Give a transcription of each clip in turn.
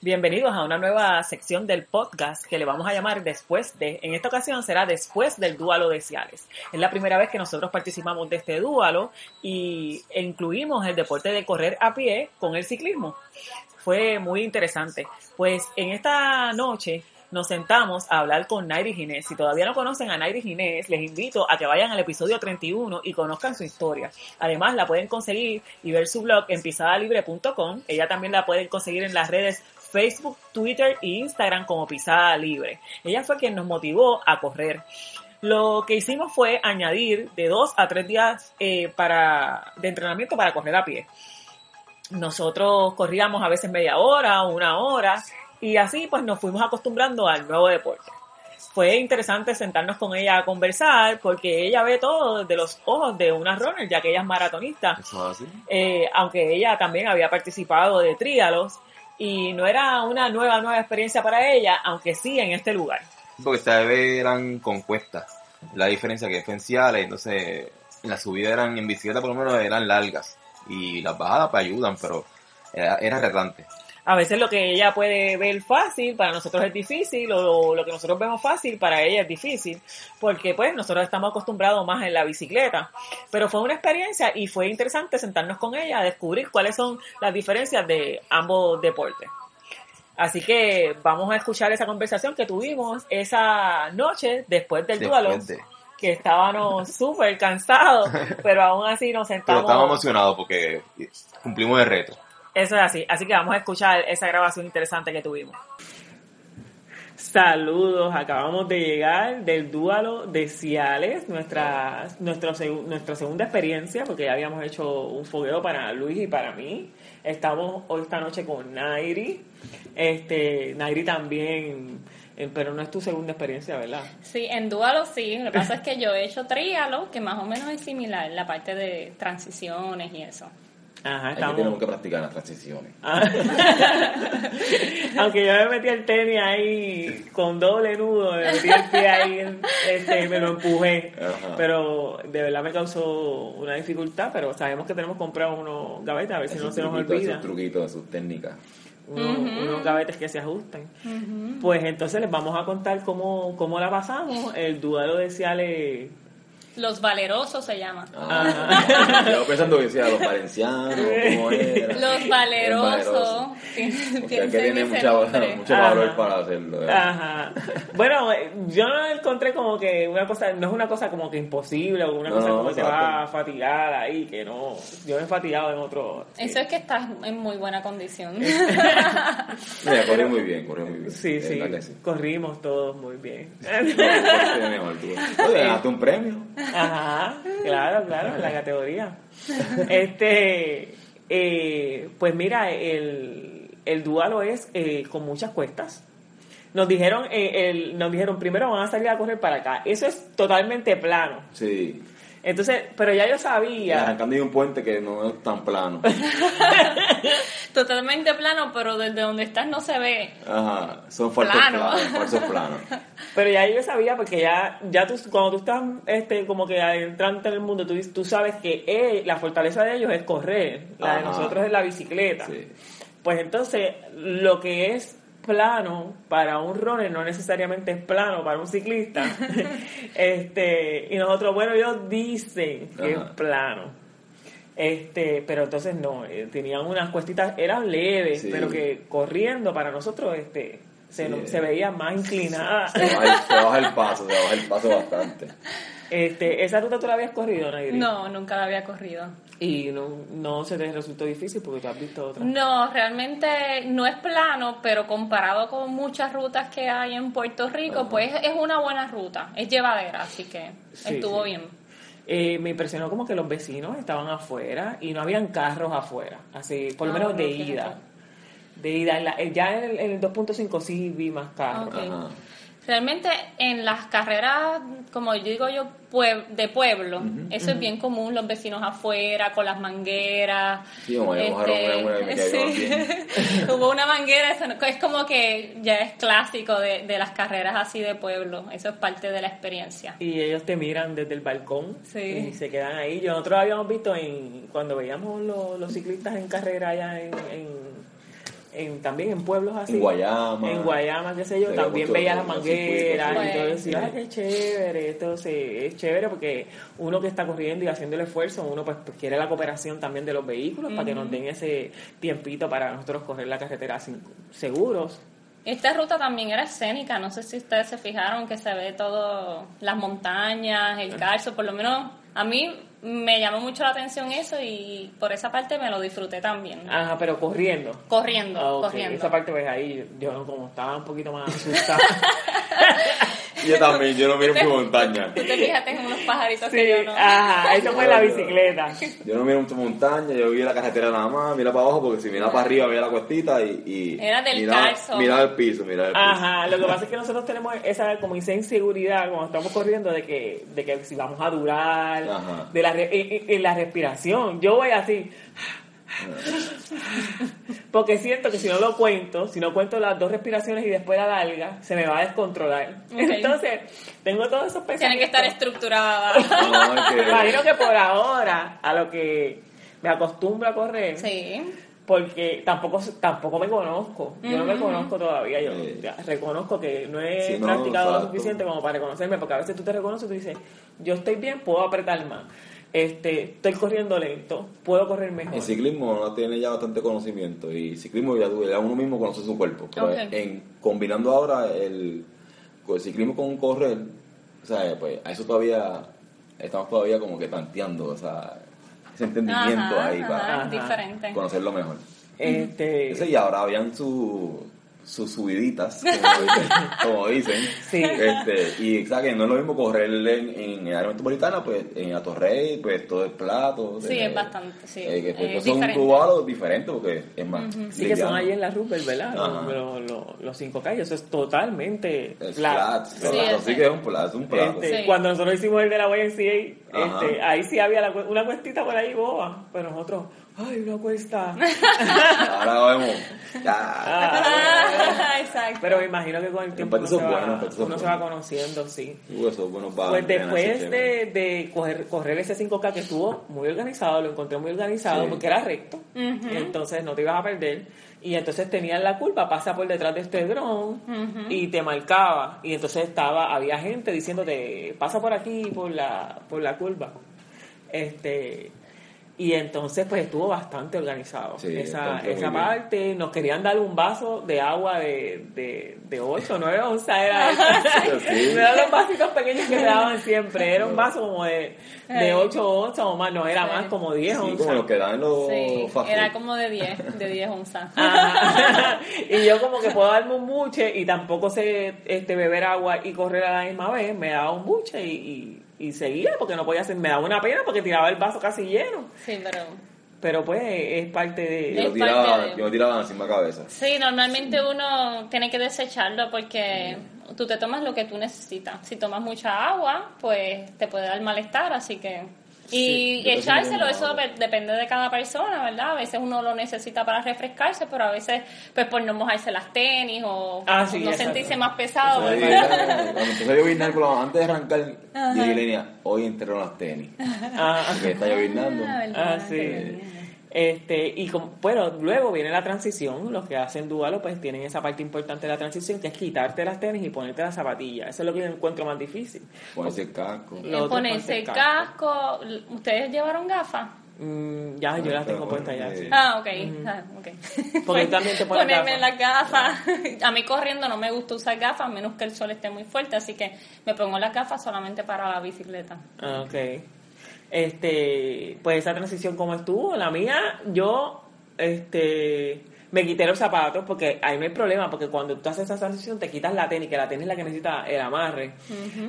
Bienvenidos a una nueva sección del podcast que le vamos a llamar después de, en esta ocasión será después del Dúalo de Ciales. Es la primera vez que nosotros participamos de este Dúalo y incluimos el deporte de correr a pie con el ciclismo. Fue muy interesante. Pues en esta noche nos sentamos a hablar con Nairi Ginés. Si todavía no conocen a Nairi Ginés, les invito a que vayan al episodio 31 y conozcan su historia. Además, la pueden conseguir y ver su blog en pisadalibre.com. Ella también la pueden conseguir en las redes Facebook, Twitter e Instagram como Pisada Libre. Ella fue quien nos motivó a correr. Lo que hicimos fue añadir de dos a tres días eh, para, de entrenamiento para correr a pie. Nosotros corríamos a veces media hora, una hora, y así pues nos fuimos acostumbrando al nuevo deporte. Fue interesante sentarnos con ella a conversar porque ella ve todo desde los ojos de una runner, ya que ella es maratonista. Eh, aunque ella también había participado de tríalos y no era una nueva, nueva experiencia para ella, aunque sí en este lugar. Porque esta vez eran concuestas. La diferencia que Ciales, entonces las subidas eran en bicicleta por lo menos eran largas y las bajadas pues ayudan, pero era, era. A veces lo que ella puede ver fácil, para nosotros es difícil, o lo que nosotros vemos fácil, para ella es difícil, porque pues nosotros estamos acostumbrados más en la bicicleta. Pero fue una experiencia y fue interesante sentarnos con ella a descubrir cuáles son las diferencias de ambos deportes. Así que vamos a escuchar esa conversación que tuvimos esa noche después del duelo, de- que estábamos súper cansados, pero aún así nos Pero sentamos. estamos emocionados porque cumplimos el reto. Eso es así. Así que vamos a escuchar esa grabación interesante que tuvimos. Saludos, acabamos de llegar del Dúalo de Ciales, nuestra, nuestro segu- nuestra segunda experiencia, porque ya habíamos hecho un fogueo para Luis y para mí. Estamos hoy esta noche con Nairi. Este, Nairi también, eh, pero no es tu segunda experiencia, ¿verdad? Sí, en Dualo sí. Lo que pasa es que yo he hecho trialo, que más o menos es similar, la parte de transiciones y eso. Ajá, Hay que estamos. tenemos que practicar las transiciones. Ah. Aunque yo me metí el tenis ahí con doble nudo, me metí el pie ahí, este, me lo empujé. Ajá. Pero de verdad me causó una dificultad, pero sabemos que tenemos que comprar unos gavetes, a ver si no se nos olvida. Esos truquitos, sus técnicas. Unos, unos gavetes que se ajusten. Pues entonces les vamos a contar cómo, cómo la pasamos. El duelo de Ciales. Los valerosos se llama. Ah, yo pensando que decía los valencianos, cómo era. Los valerosos. Porque hay que Piensen tiene mucha, mucho Ajá. valor para hacerlo. ¿verdad? Ajá. Bueno, yo no encontré como que una cosa, no es una cosa como que imposible o una No, cosa no, como que se exacto. va a fatigar ahí, que no. Yo me he fatigado en otro. Eso es que estás en muy buena condición. Mira, corrió muy bien, corrió muy bien. Sí, sí, que sí. corrimos todos muy bien. No. Oye, ganaste un premio. Ajá, claro, claro, en la categoría. Este, eh, pues mira, el, el dualo es eh, con muchas cuestas. Nos dijeron, eh, el, nos dijeron primero van a salir a correr para acá. Eso es totalmente plano. Sí. Entonces, pero ya yo sabía. arrancando de un puente que no es tan plano. Totalmente plano, pero desde donde estás no se ve. Ajá, son falsos Plano. planos. falsos planos. Pero ya yo sabía porque ya, ya tú, cuando tú estás este, como que adentrante en el mundo, tú, tú sabes que la fortaleza de ellos es correr, la de nosotros es la bicicleta. Sí. Pues entonces, lo que es plano para un runner no necesariamente es plano para un ciclista. este, y nosotros, bueno, ellos dicen que Ajá. es plano. Este, pero entonces no, eh, tenían unas cuestitas, eran leves, Sí. pero que corriendo para nosotros este se, Sí. no- se veía más inclinada. Se baja, el, se baja el paso, se baja el paso bastante. Este, esa ruta tú la habías corrido, Nayri. No, nunca la había corrido. Y no, no se te resultó difícil porque tú has visto otra. No, realmente no es plano, pero comparado con muchas rutas que hay en Puerto Rico, pues es una buena ruta, es llevadera, así que Sí, estuvo sí. bien. Eh, me impresionó como que los vecinos estaban afuera y no habían carros afuera, así, por lo Ah, menos de ida. de ida. En la- ya en el, el 2.5 sí vi más carros. Realmente en las carreras, como yo digo yo, pue- de pueblo, eso es bien común, los vecinos afuera con las mangueras. Sí, como una- me cayó sí. Hubo una manguera, eso no- es como que ya es clásico de, de las carreras así de pueblo, eso es parte de la experiencia. Y ellos te miran desde el balcón Sí. y se quedan ahí. Yo nosotros habíamos visto en cuando veíamos los, los ciclistas en carrera allá en, en- en- también en pueblos así. En Guayama. En Guayama, qué sé yo, también veía las mangueras y todo decía, ah, qué chévere, esto se- es chévere porque uno que está corriendo y haciendo el esfuerzo, uno pues quiere la cooperación también de los vehículos para que nos den ese tiempito para nosotros correr la carretera sin, seguros. Esta ruta también era escénica, no sé si ustedes se fijaron que se ve todo, las montañas, el calzo, por lo menos a mí me llamó mucho la atención eso y por esa parte me lo disfruté también. Ajá, pero corriendo. Corriendo, Ah, ok. corriendo. Esa parte pues ahí yo como estaba un poquito más asustada. Yo también, yo no miro mucho montaña. Tú te fijaste en unos pajaritos sí, que yo no. ajá, eso fue la bicicleta. Yo no miro mucho montaña, yo vi la carretera nada más, mira para abajo, porque si mira para arriba veía la cuestita y... y Era del miraba, calzo. Miraba el piso, miraba el piso. Ajá, lo que pasa es que nosotros tenemos esa como esa inseguridad cuando estamos corriendo de que, de que si vamos a durar, Ajá. de la, en- en la respiración. Yo voy así. Porque siento que si no lo cuento, si no cuento las dos respiraciones y después la larga, se me va a descontrolar. Entonces, tengo todos esos pensamientos. Tiene que estar estructurada. Que- Imagino que por ahora, a lo que me acostumbro a correr, Sí. porque tampoco tampoco me conozco. Yo no me conozco todavía. Yo reconozco que no he no, practicado lo suficiente como para reconocerme, porque a veces tú te reconoces y tú dices, yo estoy bien, puedo apretar más. Este, estoy corriendo lento, puedo correr mejor. En ciclismo uno tiene ya bastante conocimiento y ciclismo ya, ya uno mismo conoce su cuerpo. Pero en, combinando ahora el, ciclismo con correr, o sea, pues a eso todavía estamos todavía como que tanteando, o sea, ese entendimiento Ajá, ahí ajá, para Ajá. conocerlo mejor. Este, Ese, y ahora habían su, sus subiditas, como dicen. como dicen. Sí. Este, y que no es lo mismo correr en, en el área metropolitana, pues en Atorrey, pues todo es plato. Sí, es bastante, sí. eh, que, pues, Es son diferente. tubalos diferentes porque es más. sí que son ahí en la Rupert, ¿verdad? Los, los, cinco calles, eso es totalmente Es flat. flat, Sí, flat, es- así que es un plato, es un plato. Este, Sí. Cuando nosotros hicimos el de la YMCA, este, ahí sí había la una cuestita por ahí boba, pero nosotros, ay, una cuesta. Ahora vemos. Ya. Ah, Exacto. pero me imagino que con el tiempo uno, se son va, buenos, uno se va buenos. conociendo, sí. Uh, eso es bueno para Pues después de, de correr, correr ese 5K que estuvo muy organizado, lo encontré muy organizado Sí. porque era recto, Ujú. entonces no te ibas a perder. Y entonces tenían la curva, pasa por detrás de este dron y te marcaba. Y entonces estaba, había gente diciéndote, pasa por aquí, por la, por la curva. Este, y entonces pues estuvo bastante organizado Sí, esa, esa bien. parte. Nos querían dar un vaso de agua de, de, de 8 o 9 onzas. Era Sí. no eran los vasitos pequeños que te daban siempre. Era un vaso como de, de 8 onzas o más. No, era Sí. más como 10 Sí, onzas. como los que dan los era como de 10, de 10 onzas. Ajá. y yo como que puedo darme un buche y tampoco sé este beber agua y correr a la misma vez, me daba un buche y, y, y seguía porque no podía hacer, me daba una pena porque tiraba el vaso casi lleno. Sí, pero... Pero pues es parte Yo de... lo tiraba, de- yo lo tiraba encima de la cabeza. Sí, normalmente uno tiene que desecharlo porque tú te tomas lo que tú necesitas. Si tomas mucha agua, pues te puede dar malestar, así que... Y Sí, echárselo, eso depende de cada persona, ¿verdad? A veces uno lo necesita para refrescarse, pero a veces, pues por no mojarse las tenis o Ah, sí, no exacto. sentirse más pesado. Cuando empezó a lo- antes de arrancar, yo dije, hoy entraron las tenis. Ah, Porque está llovinando. Ah. Ah, sí. Este, y como, bueno, luego viene la transición, los que hacen dualo pues tienen esa parte importante de la transición que es quitarte las tenis y ponerte las zapatillas. Eso es lo que yo encuentro más difícil. Ponerse el casco. Ponerse el casco, ¿ustedes llevaron gafas? Mm, ya, yo las tengo puestas ya. sí. Ah, ok. Ah, ok. Porque también te pones Ponerme gafas. las gafas. A mí corriendo no me gusta usar gafas, a menos que el sol esté muy fuerte, así que me pongo las gafas solamente para la bicicleta. Ah, ok. Este, pues esa transición como estuvo, la mía, yo, este, me quité los zapatos porque ahí no hay problema, porque cuando tú haces esa transición te quitas la tenis, que la tenis es la que necesita el amarre,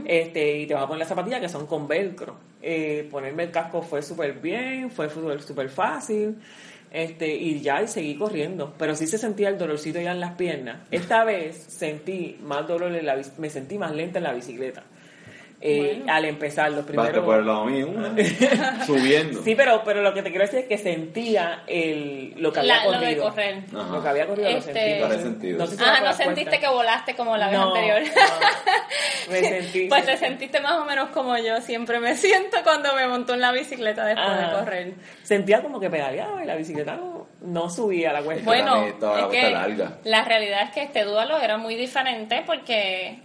este, y te vas a poner las zapatillas que son con velcro. Eh, ponerme el casco fue súper bien, fue súper fácil. Este, y ya, y seguí corriendo. Pero sí se sentía el dolorcito ya en las piernas. Esta vez sentí más dolor en la me sentí más lenta en la bicicleta. Eh, Al empezar, los primeros... por el lado mío, una, subiendo. Sí, pero, pero lo que te quiero decir es que sentía el, lo que había La- lo de corrido. correr. Ajá. Lo que había corrido lo Este- sentí. Tiene sentido. sé si Ah, no sentiste cuenta. que volaste como la vez No, anterior. no. Me sentí... Pues te sentiste más o menos como yo siempre me siento cuando me monto en la bicicleta después Ajá. de correr. Sentía como que pedaleaba y la bicicleta no, no subía la cuesta. Bueno, la es que larga. la realidad es que este duelo era muy diferente porque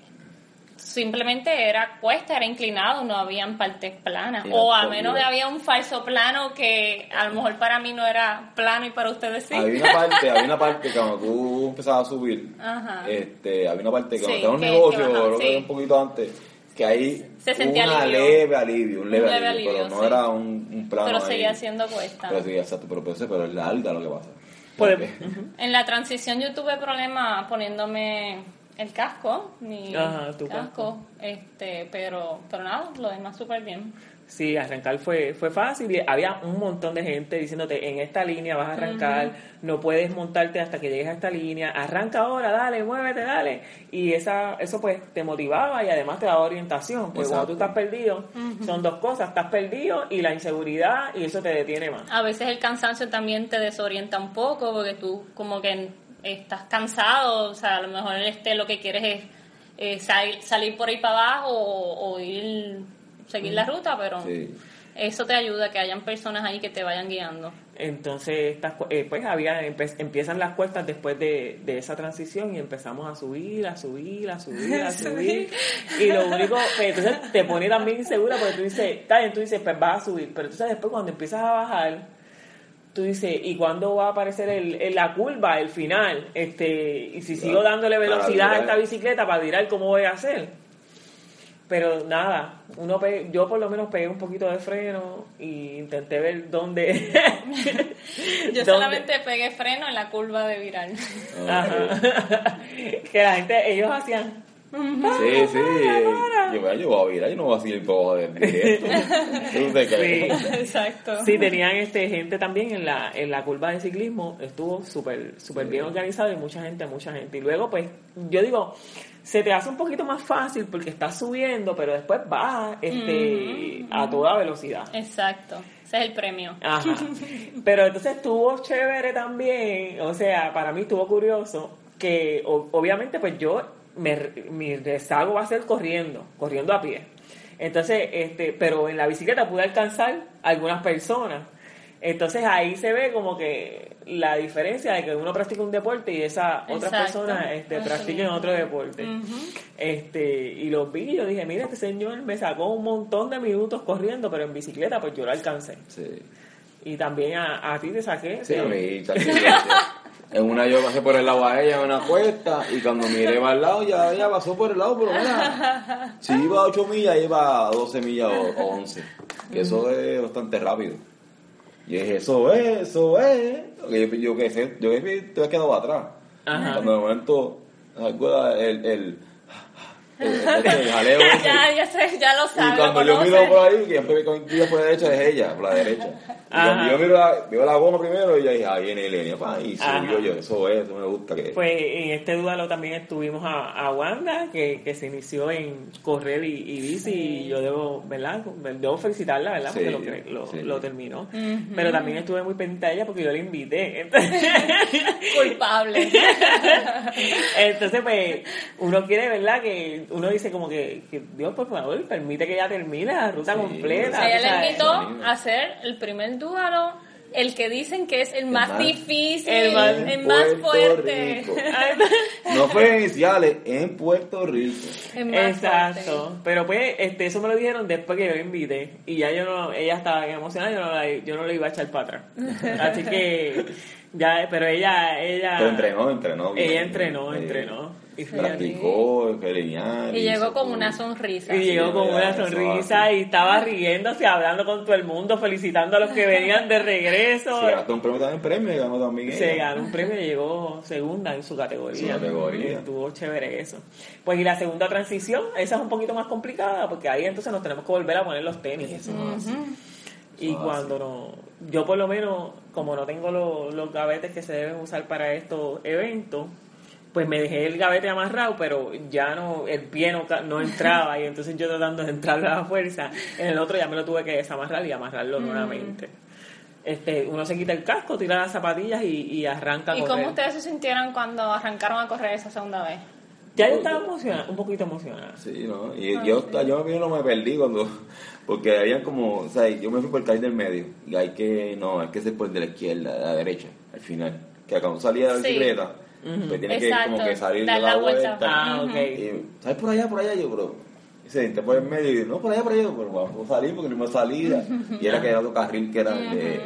simplemente era cuesta, era inclinado, no habían partes planas. O a menos de había un falso plano que a lo mejor para mí no era plano y para ustedes sí. Había una parte, había una parte que cuando tú empezabas a subir, Ajá. este, había una parte que Sí, cuando que- un negocio, que bajaba, creo que sí. un poquito antes, que ahí Se sentía una alivio. leve alivio, un leve, Un leve alivio, alivio, pero no sí. era un, un plano pero ahí. seguía siendo cuesta. Pero seguía, exacto, pero, pero, pero es larga lo que pasa. Pues, En la transición yo tuve problemas poniéndome el casco, mi Ajá, tu casco, este, pero, pero nada, lo demás súper bien. Sí, arrancar fue, fue fácil. Había un montón de gente diciéndote, en esta línea vas a arrancar, no puedes montarte hasta que llegues a esta línea, arranca ahora, dale, muévete, dale. Y esa, eso pues te motivaba y además te daba orientación. Porque cuando tú estás perdido, son dos cosas, estás perdido y la inseguridad y eso te detiene más. A veces el cansancio también te desorienta un poco porque tú como que estás cansado, o sea, a lo mejor este lo que quieres es eh, sal- salir por ahí para abajo o, o ir seguir la ruta, pero Sí. eso te ayuda que hayan personas ahí que te vayan guiando. Entonces, estas, eh, pues había, empiezan las cuestas después de, de esa transición y empezamos a subir, a subir, a subir, a subir. y lo único, pues, entonces te pone también insegura porque tú dices, está bien, tú dices, pues vas a subir, pero entonces después cuando empiezas a bajar, tú dices, ¿y cuándo va a aparecer el, el- la curva, el final? este Y si sigo dándole velocidad a esta bicicleta para virar, ¿cómo voy a hacer? Pero nada, uno pe- yo por lo menos pegué un poquito de freno y intenté ver dónde. Yo dónde- solamente pegué freno en la curva de viral. Ajá. que la gente, ellos hacían. Sí, sí. Yo, yo voy a virar, yo no voy a seguir todo de directo. ¿Tú te crees? Sí. Exacto. Sí, tenían este gente también en la, en la curva de ciclismo, estuvo súper súper bien organizado y mucha gente, mucha gente. Y luego, pues, yo digo, se te hace un poquito más fácil porque estás subiendo, pero después vas este, a toda velocidad. Exacto. Ese es el premio. Ajá. Pero entonces estuvo chévere también, o sea, para mí estuvo curioso que o- obviamente pues yo me, mi rezago va a ser corriendo, corriendo a pie. Entonces, este, pero en la bicicleta pude alcanzar a algunas personas. Entonces ahí se ve como que la diferencia de que uno practica un deporte y esa otras Exacto. personas este, practiquen otro deporte. este Y los vi y yo dije, mira, este señor me sacó un montón de minutos corriendo, pero en bicicleta pues yo lo alcancé. Sí. Y también a, a ti te saqué. Sí, a mí, yo- En una yo pasé por el lado a ella en una cuesta y cuando miré para el lado ya ella pasó por el lado, pero mira, si iba a 8 millas iba a 12 millas o, o 11. Que eso es bastante rápido. Y dije, eso es, eso es. Porque yo, yo que sé, yo que te he quedado atrás. Ajá. Cuando de momento, ¿recuerdas el, el, el, jaleo? Ya, ya, sé, ya lo Y sabes. cuando lo yo miro por ahí, que siempre tira por la derecha es ella, por la derecha. Y cuando yo miro la, veo la goma primero, y ya dije, ahí viene Elenia, pa, y subió yo, eso es, eso me gusta que... Pues en este duelo también estuvimos a, a Wanda, que, que se inició en correr y, y bici, y yo debo, ¿verdad? Debo felicitarla, ¿verdad? Porque Sí, lo, lo, sí. lo terminó. Pero también estuve muy pendiente a ella porque yo la invité. Entonces, Culpable. entonces, pues, uno quiere, ¿verdad? Que uno dice como que, que Dios, por favor, permite que ella termine la ruta Sí, completa. Ella o sea, le invitó a hacer el primer duelo, el que dicen que es el, más, más- difícil, el el más- fuerte. Rico. No fue en iniciales, en Puerto Rico. Exacto, fuerte. pero pues este, eso me lo dijeron después que yo la invité y ya yo no, ella estaba emocionada, yo no la, yo no le iba a echar para atrás. Así que ya, pero ella, ella, Pero entrenó, entrenó bien. ella entrenó, entrenó y Practicó, lineal. Y llegó con una sonrisa. y llegó con una sonrisa y estaba riéndose, hablando con todo el mundo, felicitando a los que venían de regreso. Se ganó un premio también, premio, ganó también Se ganó un premio y llegó segunda en su categoría. Su categoría. Y Estuvo chévere eso. Pues y la segunda transición, esa es un poquito más complicada porque ahí entonces nos tenemos que volver a poner los tenis. Eso no. Y Ah, cuando no, yo por lo menos, como no tengo lo- los gavetes que se deben usar para estos eventos, pues me dejé el gavete amarrado, pero ya no, el pie no, no entraba y entonces yo tratando de entrar a la fuerza, en el otro ya me lo tuve que desamarrar y amarrarlo nuevamente. Este, uno se quita el casco, tira las zapatillas y, y arranca a ¿Y correr. cómo ustedes se sintieron cuando arrancaron a correr esa segunda vez? Ya yo estaba emocionada, un poquito emocionada. Sí, ¿no? Y yo, yo primero me perdí cuando, porque había como, o sea, yo me fui por el carril del medio, y hay que, no, hay que ser por el de la izquierda, de la derecha, al final. Que cuando salía de la Sí. bicicleta, pues tienes que Exacto, como que salir dar de la, la vuelta. vuelta. Ah, ok. Y, ¿sabes por allá, por allá? Yo, pero, y se entré por el medio y no, por allá, por allá, pero vamos a salir porque no me salida. Y era que era otro carril que era de...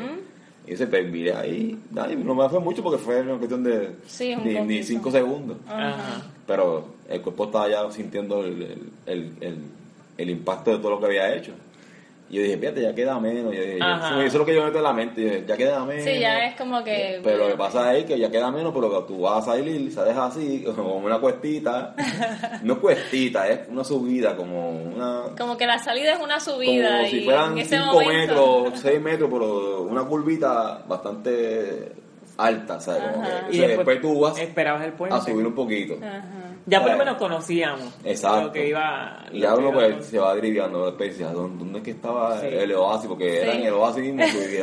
Y se permite ahí, Ay, no me fue mucho porque fue una cuestión de Sí, un ni, ni cinco segundos. Ajá. Pero el cuerpo estaba ya sintiendo el, el, el, el- el impacto de todo lo que había hecho. Y yo dije, fíjate, ya queda menos. Yo dije, eso, eso es lo que yo meto en la mente. Yo dije, ya queda menos. Sí, ya es como que... Pero lo que pasa es que ya queda menos, pero que tú vas a salir, sales así, como una cuestita. no es cuestita, es una subida, como una. Como que la salida es una subida Como y si fueran en ese 5 momento... metros, 6 metros, pero una curvita bastante alta, ¿sabes? Como que- Ajá. entonces después, tú vas esperabas el puente. a subir un poquito. Ajá. Ya por lo menos conocíamos Exacto. lo que iba. Y lo ya uno pues se va deriviando después dice, ¿a ¿dónde, es que estaba Sí. el oasis? Porque era en el oasis mismo que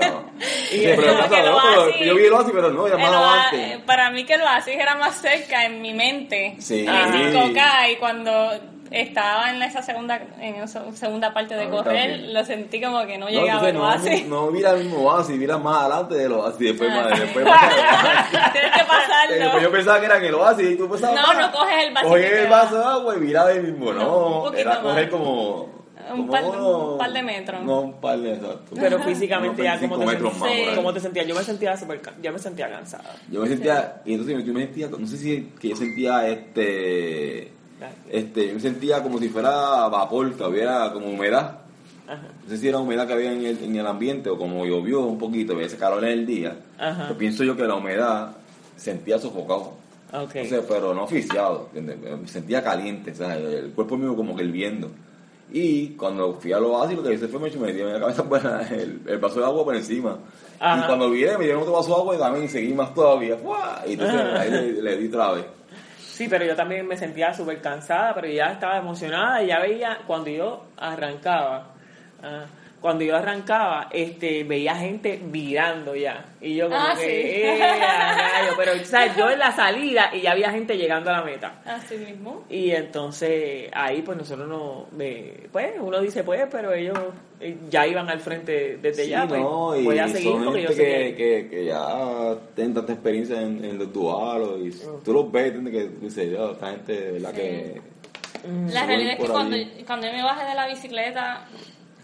oasis- yo vi el oasis, pero no, ya El más oa- adelante. para mí que el oasis era más cerca en mi mente. Sí. 5K y cuando estaba en esa segunda en esa segunda parte de correr, también. lo sentí como que no No, llegaba el oasis. no, no, vi el mismo oasis, vi la más adelante del oasis, después, más, después, Tienes que pasarlo. Después yo pensaba que era en el oasis y tú pensabas. No, ah, no coges el vasito Cogí que el va. vaso de agua y miraba ahí mismo. No, No, un era coger más. como. Un como par de- unos- un par de metros. No, un par de exacto. Pero físicamente ya como 25 te, metros más. ¿cómo te sentías? Yo me sentía súper, yo me sentía cansada. Yo me sentía, y entonces yo me sentía, no sé si que yo sentía este, este, yo me sentía como si fuera vapor, que hubiera como humedad. Ajá. No sé si era humedad que había en el, en el ambiente o como llovió un poquito, había ese calor en el día. Ajá. Yo pienso yo que la humedad sentía sofocado. Ok. Entonces, pero no oficiado. Me sentía caliente, o sea, el cuerpo mío como que hirviendo. Y cuando fui a lo básico, lo que hice fue me metí en la cabeza por el, el vaso de agua por encima. Ajá. Y cuando viré, me dieron otro vaso de agua y también seguí más todavía. ¡fua! Y entonces Ajá. ahí le, le di otra vez. Sí, pero yo también me sentía súper cansada, pero ya estaba emocionada y ya veía cuando yo arrancaba, ah, cuando yo arrancaba, este, veía gente virando ya. Y yo como Ah, que, sí. "Eh, rayo", pero ¿sabes? yo en la salida y ya había gente llegando a la meta. Así mismo. Y entonces ahí pues nosotros no, me- pues uno dice pues, pero ellos eh, ya iban al frente desde Sí, ya, pues no, y voy a seguir son yo gente que, que... ya tienen tanta experiencia en, en los dualos y tú los ves, entiendes que dices, "Yo, esta gente de verdad Sí. que... La realidad es que cuando, allí". cuando yo me bajé de la bicicleta,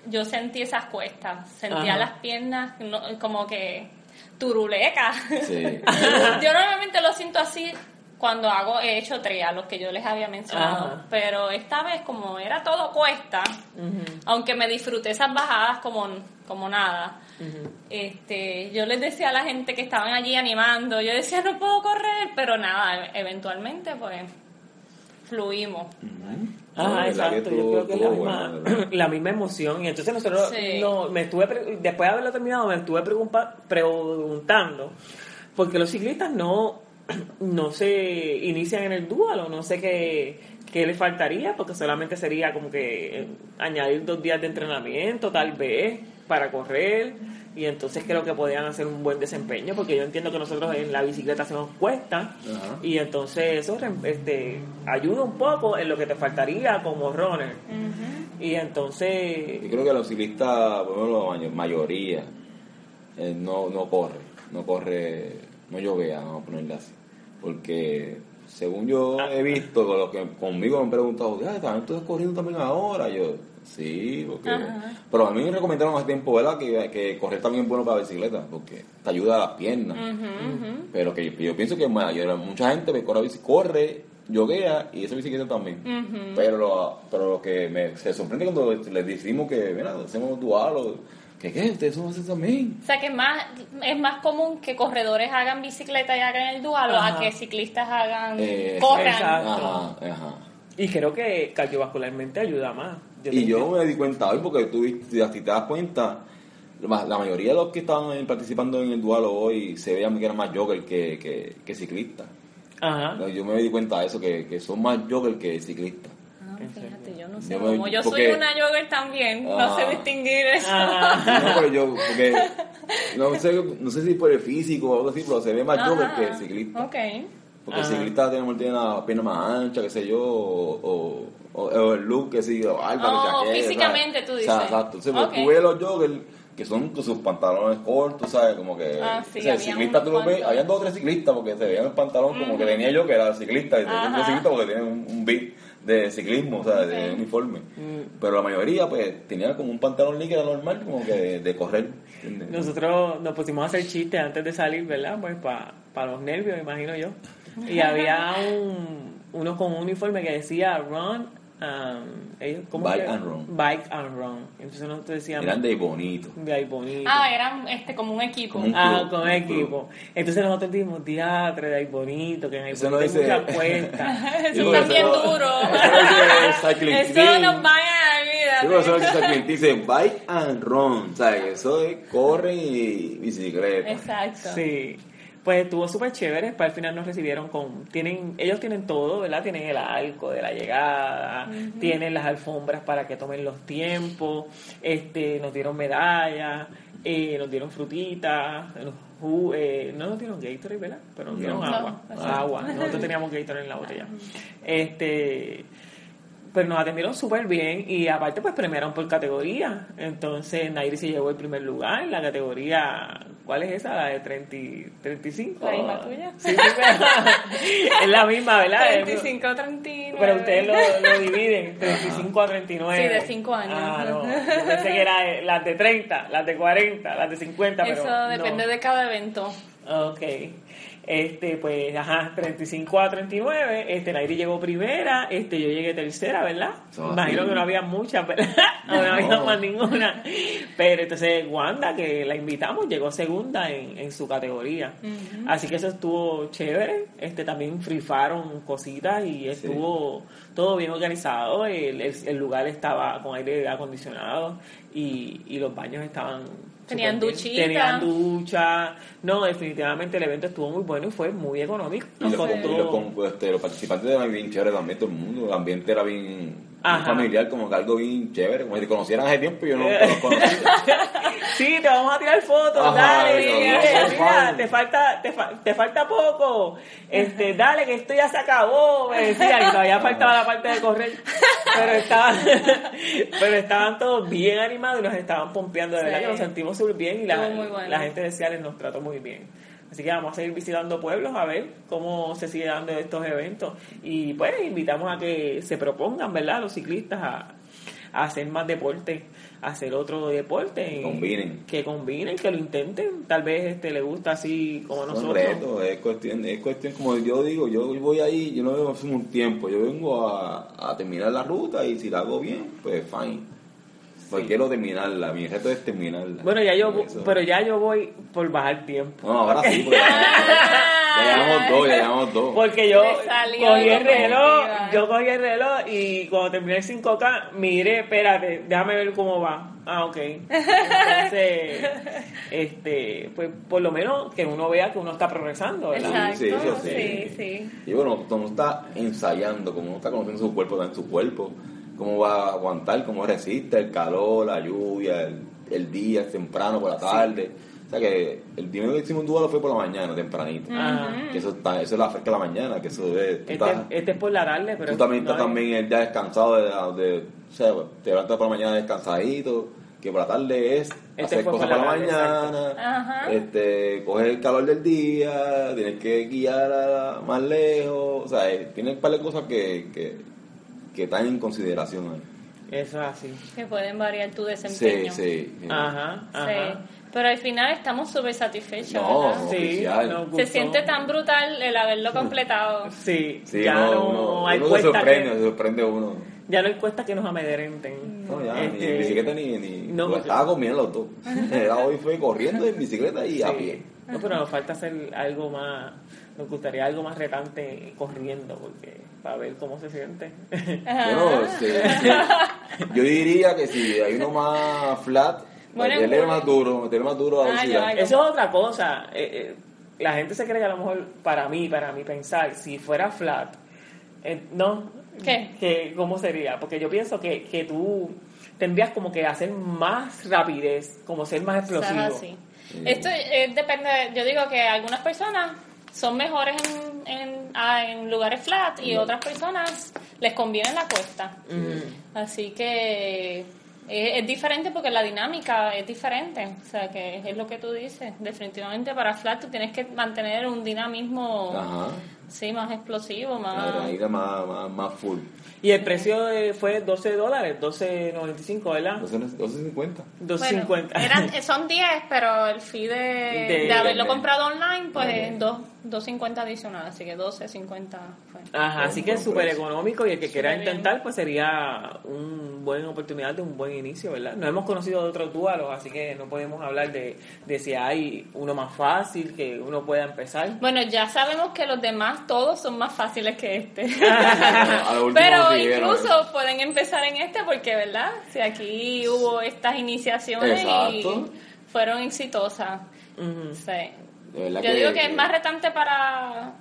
yo sentí esas cuestas, sentía Ajá. las piernas no- como que turulecas. Sí. yo normalmente lo siento así cuando hago he hecho tria, los que yo les había mencionado, Ajá. pero esta vez como era todo cuesta, aunque me disfruté esas bajadas como, como nada. Este, yo les decía a la gente que estaban allí animando, yo decía no puedo correr, pero nada, eventualmente pues fluimos. La verdad exacto, yo creo que es la misma, bueno, la misma emoción. Y entonces nosotros, Sí. no, me estuve, pre- después de haberlo terminado, me estuve preguntando, porque los ciclistas no, no se inician en el dual o no sé qué, qué les faltaría, porque solamente sería como que eh, añadir dos días de entrenamiento, tal vez, para correr. Y entonces creo que podían hacer un buen desempeño, porque yo entiendo que nosotros en la bicicleta hacemos cuesta, Ajá. y entonces eso este, ayuda un poco en lo que te faltaría como runner. Y entonces, Yo creo que los ciclistas, por ejemplo, la may- mayoría, eh, no, no corre, no corre, no llovea, vamos a ponerle así. Porque según yo Ah. he visto, con los que conmigo me han preguntado, "Ah, también tú estás corriendo también ahora. Yo, sí, porque. Ajá. Pero a mí me recomendaron hace tiempo, ¿verdad? Que, que correr también es bueno para la bicicleta, porque te ayuda a las piernas. Pero que yo, yo pienso que mucha gente me corre, corre, yoguea y esa bicicleta también. Pero lo, pero lo que me se sorprende cuando les decimos que, mira, hacemos dual o que qué, ustedes son así también. O sea que es más, es más común que corredores hagan bicicleta y hagan el dual o Ajá. a que ciclistas hagan, Eh, corran. exacto. Ajá, ajá. y creo que cardiovascularmente ayuda más. Y yo me di cuenta hoy porque tú viste, si te das cuenta, la la mayoría de los que estaban participando en el duelo hoy se veían que eran más jogger que, que, que ciclistas. Ajá. Yo me di cuenta de eso, que, que son más jogger que ciclistas. Ah, fíjate, yo no sé. Yo me- Como yo porque- soy una jogger también, no sé distinguir eso. No, pero yo, porque no sé, no sé si por el físico o algo así, pero se ve más jogger que ciclista. Ok. Porque el ciclista tiene, tiene la pierna más ancha, qué sé yo, o, o, o- o el look, que sí, o barba, Oh, chaqueta, físicamente ¿sabes? tú O dices. sea, exacto. Entonces, Ok. tú ves los joggers que son con sus pantalones cortos, ¿sabes? Como que... Ah, sí, o sea, el había ciclista tú lo ves, habían dos o tres ciclistas porque se veían el pantalón como que tenía yo que era ciclista, y tenía ciclista porque tiene un, un beat de ciclismo, o sea, de uniforme. Mm. Pero la mayoría, pues, tenía como un pantalón líquido normal, como que de, de correr. ¿entiendes? Nosotros nos pusimos a hacer chistes antes de salir, ¿verdad? Pues para los nervios, imagino yo. Y había un, uno con un uniforme que decía run, um, ellos, ¿cómo Bike que? and run. Bike and run. Entonces nosotros decíamos, Eran de bonito. de ahí bonito. Ah, eran este, como un equipo. Como un- Ah, club, con un equipo. Entonces nosotros dijimos, diatre, de ahí bonito, que en ahí Eso bonito no hay dice- muchas cuestas. Eso Digo, está bien no- duro. Eso no cycling Eso nos vaya a eso olvidar. es que dice bike and run, ¿sabes? Eso es corren y bicicleta. Exacto. Sí. Pues estuvo súper chévere, para el final nos recibieron con, tienen, ellos tienen todo, ¿verdad? Tienen el arco de la llegada, tienen las alfombras para que tomen los tiempos, este, nos dieron medallas, eh, nos dieron frutitas, nos eh, no nos dieron Gatorade, ¿verdad? Pero nos dieron No. agua, No, agua, nosotros teníamos Gatorade en la botella. Este, pero nos atendieron súper bien y aparte pues premiaron por categoría. Entonces Nairi se llevó el primer lugar, la categoría, ¿cuál es esa? La de 30, y- 35. La misma tuya. Sí, sí, es la misma, ¿verdad? 35, 39. Pero ustedes lo, lo dividen, 35 a 39. Sí, de cinco años. Ah, no. Yo pensé que era eh, las de 30, las de 40, las de 50, pero Eso depende no. de cada evento. Ok. Este, pues, ajá, 35 a 39. Este, Nairi llegó primera. Este, yo llegué tercera, ¿verdad? Imagino que no había muchas, ¿verdad? No, no había más ninguna. Pero entonces, Wanda, que la invitamos, llegó segunda en, en su categoría. Así que eso estuvo chévere. Este, también frifaron cositas y estuvo todo bien organizado. El, el, el lugar estaba con aire acondicionado y, y los baños estaban Tenían duchita. Tenían ducha. No, definitivamente el evento estuvo muy bueno y fue muy económico. Y los, con- este, los participantes eran bien chéveres también, todo el mundo. El ambiente era bien, familiar, como que algo bien chévere. Como si te conocieran hace tiempo y yo no los conocía. sí, te vamos a tirar fotos, Ajá, dale, no, mira, te falta, te, fa- te falta poco, este, dale que esto ya se acabó, me decían, y todavía faltaba la parte de correr, pero estaban, pero estaban todos bien animados y nos estaban pompeando, de verdad Sí. que nos sentimos súper bien y la, bueno. gente de Ciales nos trató muy bien. Así que vamos a seguir visitando pueblos a ver cómo se sigue dando estos eventos. Y pues invitamos a que se propongan, ¿verdad? Los ciclistas a, a hacer más deporte, hacer otro deporte. Que combinen. Que combinen, que lo intenten. Tal vez este le gusta así como nosotros. es cuestión, es cuestión, como yo digo, yo voy ahí, yo no vengo hace un tiempo, yo vengo a, a terminar la ruta y si la hago bien, pues fine. Pues quiero terminarla, mi reto es terminarla. Bueno, ya yo, Eso. pero ya yo voy por bajar tiempo. No, ahora sí, porque ya, llevamos dos, ya llevamos dos. Porque yo cogí el reloj, yo cogí el reloj y cuando terminé el 5K, miré, espérate, déjame ver cómo va. Ah, ok. Entonces, este, pues por lo menos que uno vea que uno está progresando, ¿verdad? Exacto. Sí, eso sí. sí, sí. Y bueno, como uno está ensayando, como uno está conociendo su cuerpo, también su cuerpo, cómo va a aguantar, cómo resiste el calor, la lluvia, el, el día, temprano, por la tarde. Sea que el día que hicimos un duelo fue por la mañana, tempranito. Ajá. Que eso, está, eso es la fresca de la mañana, que eso es... Este, estás- este es por la tarde, pero tú también no estás también ya descansado de, de- o sea, te levantas por la mañana descansadito, que por la tarde es Este hacer cosas por por la mañana, Ajá. este, coger el calor del día, tienes que guiar a- más lejos, o sea, eh, tienes un par de cosas que, que, que están en consideración ahí. Eso es así. Que pueden variar tu Sí, desempeño. sí. Ajá, Sí. Pero al final estamos súper satisfechos. No. Sí, Se siente tan brutal el haberlo completado. Sí, Sí, ya uno, no uno- hay uno se cuesta sorprende, que, se sorprende uno. ya no hay cuesta que nos amedrenten. No, ya, ni Este, en bicicleta ni... ni no, lo porque- estaba comiendo los dos. Hoy fue corriendo en bicicleta y a Sí. pie. No, pero nos falta hacer algo más, nos gustaría algo más retante corriendo, porque para ver cómo se siente. Bueno, sí, sí. yo diría que si hay uno más flat, Bueno, meterle más duro, meterle más duro a la Ah, velocidad. Eso es otra cosa. Eh, eh, la gente se cree que a lo mejor, para mí, para mí pensar, si fuera flat, eh, no. ¿Qué? Que, ¿Cómo sería? Porque yo pienso que, que tú tendrías como que hacer más rapidez, como ser más explosivo. así. Esto eh, depende, yo digo que algunas personas son mejores en, en, ah, en lugares flat y otras personas les conviene la cuesta. Así que es, diferente porque la dinámica es diferente. O sea, que es lo que tú dices. Definitivamente para flat tú tienes que mantener un dinamismo. Sí, más explosivo, La más... más, más, más full. Y el precio eh, fue 12 dólares, 12.95, ¿verdad? 12, 12.50. 2.50. Bueno, eran, son 10, pero el fee de, De- de, haberlo de- comprado online, pues Ok. es dos- 2.50 adicional, así que 12.50 fue. Ajá, así que es súper económico y el que quiera bien. intentar pues sería una buena oportunidad de un buen inicio, ¿verdad? No hemos conocido de otros dualos, así que no podemos hablar de, de si hay uno más fácil que uno pueda empezar. Bueno, ya sabemos que los demás todos son más fáciles que este. Pero incluso pueden empezar en este porque, ¿verdad? Si aquí hubo estas iniciaciones Exacto. y fueron exitosas. Sí. Yo digo que es más retante para,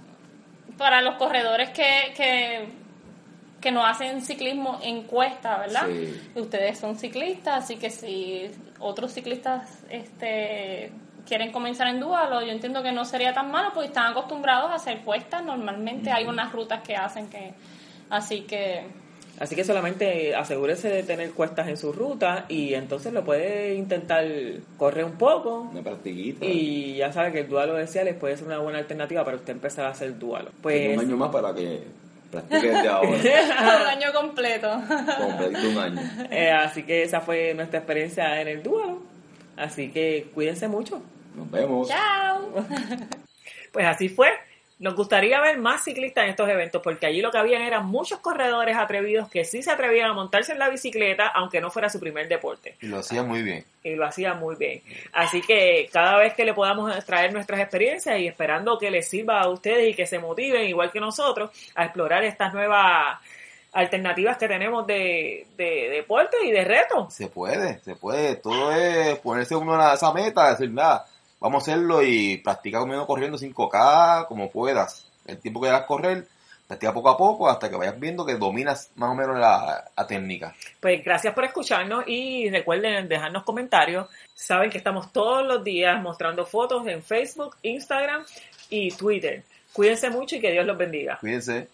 para los corredores que, que, que no hacen ciclismo en cuesta, ¿verdad? Sí. Ustedes son ciclistas, así que si otros ciclistas este, quieren comenzar en dualo, yo entiendo que no sería tan malo porque están acostumbrados a hacer cuestas. Normalmente hay unas rutas que hacen que... Así que... Así que solamente asegúrese de tener cuestas en su ruta y entonces lo puede intentar correr un poco Una practiquita. y ya sabe que el dualo de Ciales puede ser una buena alternativa para usted empezar a hacer dualo. Pues un año más para que practique desde ahora. Un año completo. Completito un año. eh, así que esa fue nuestra experiencia en el dualo. Así que cuídense mucho. Nos vemos. Chao. Pues así fue. Nos gustaría ver más ciclistas en estos eventos porque allí lo que habían eran muchos corredores atrevidos que sí se atrevían a montarse en la bicicleta aunque no fuera su primer deporte Y lo hacía muy bien. y lo hacían muy bien. Así que cada vez que le podamos traer nuestras experiencias y esperando que les sirva a ustedes y que se motiven igual que nosotros a explorar estas nuevas alternativas que tenemos de, de deporte y de reto. Se puede, se puede. Todo es ponerse uno a esa meta, decir, nada, vamos a hacerlo y practicar conmigo corriendo 5K como puedas. El tiempo que quieras correr, practica poco a poco hasta que vayas viendo que dominas más o menos la, la técnica. Pues gracias por escucharnos y recuerden dejarnos comentarios. Saben que estamos todos los días mostrando fotos en Facebook, Instagram y Twitter. Cuídense mucho y que Dios los bendiga. Cuídense.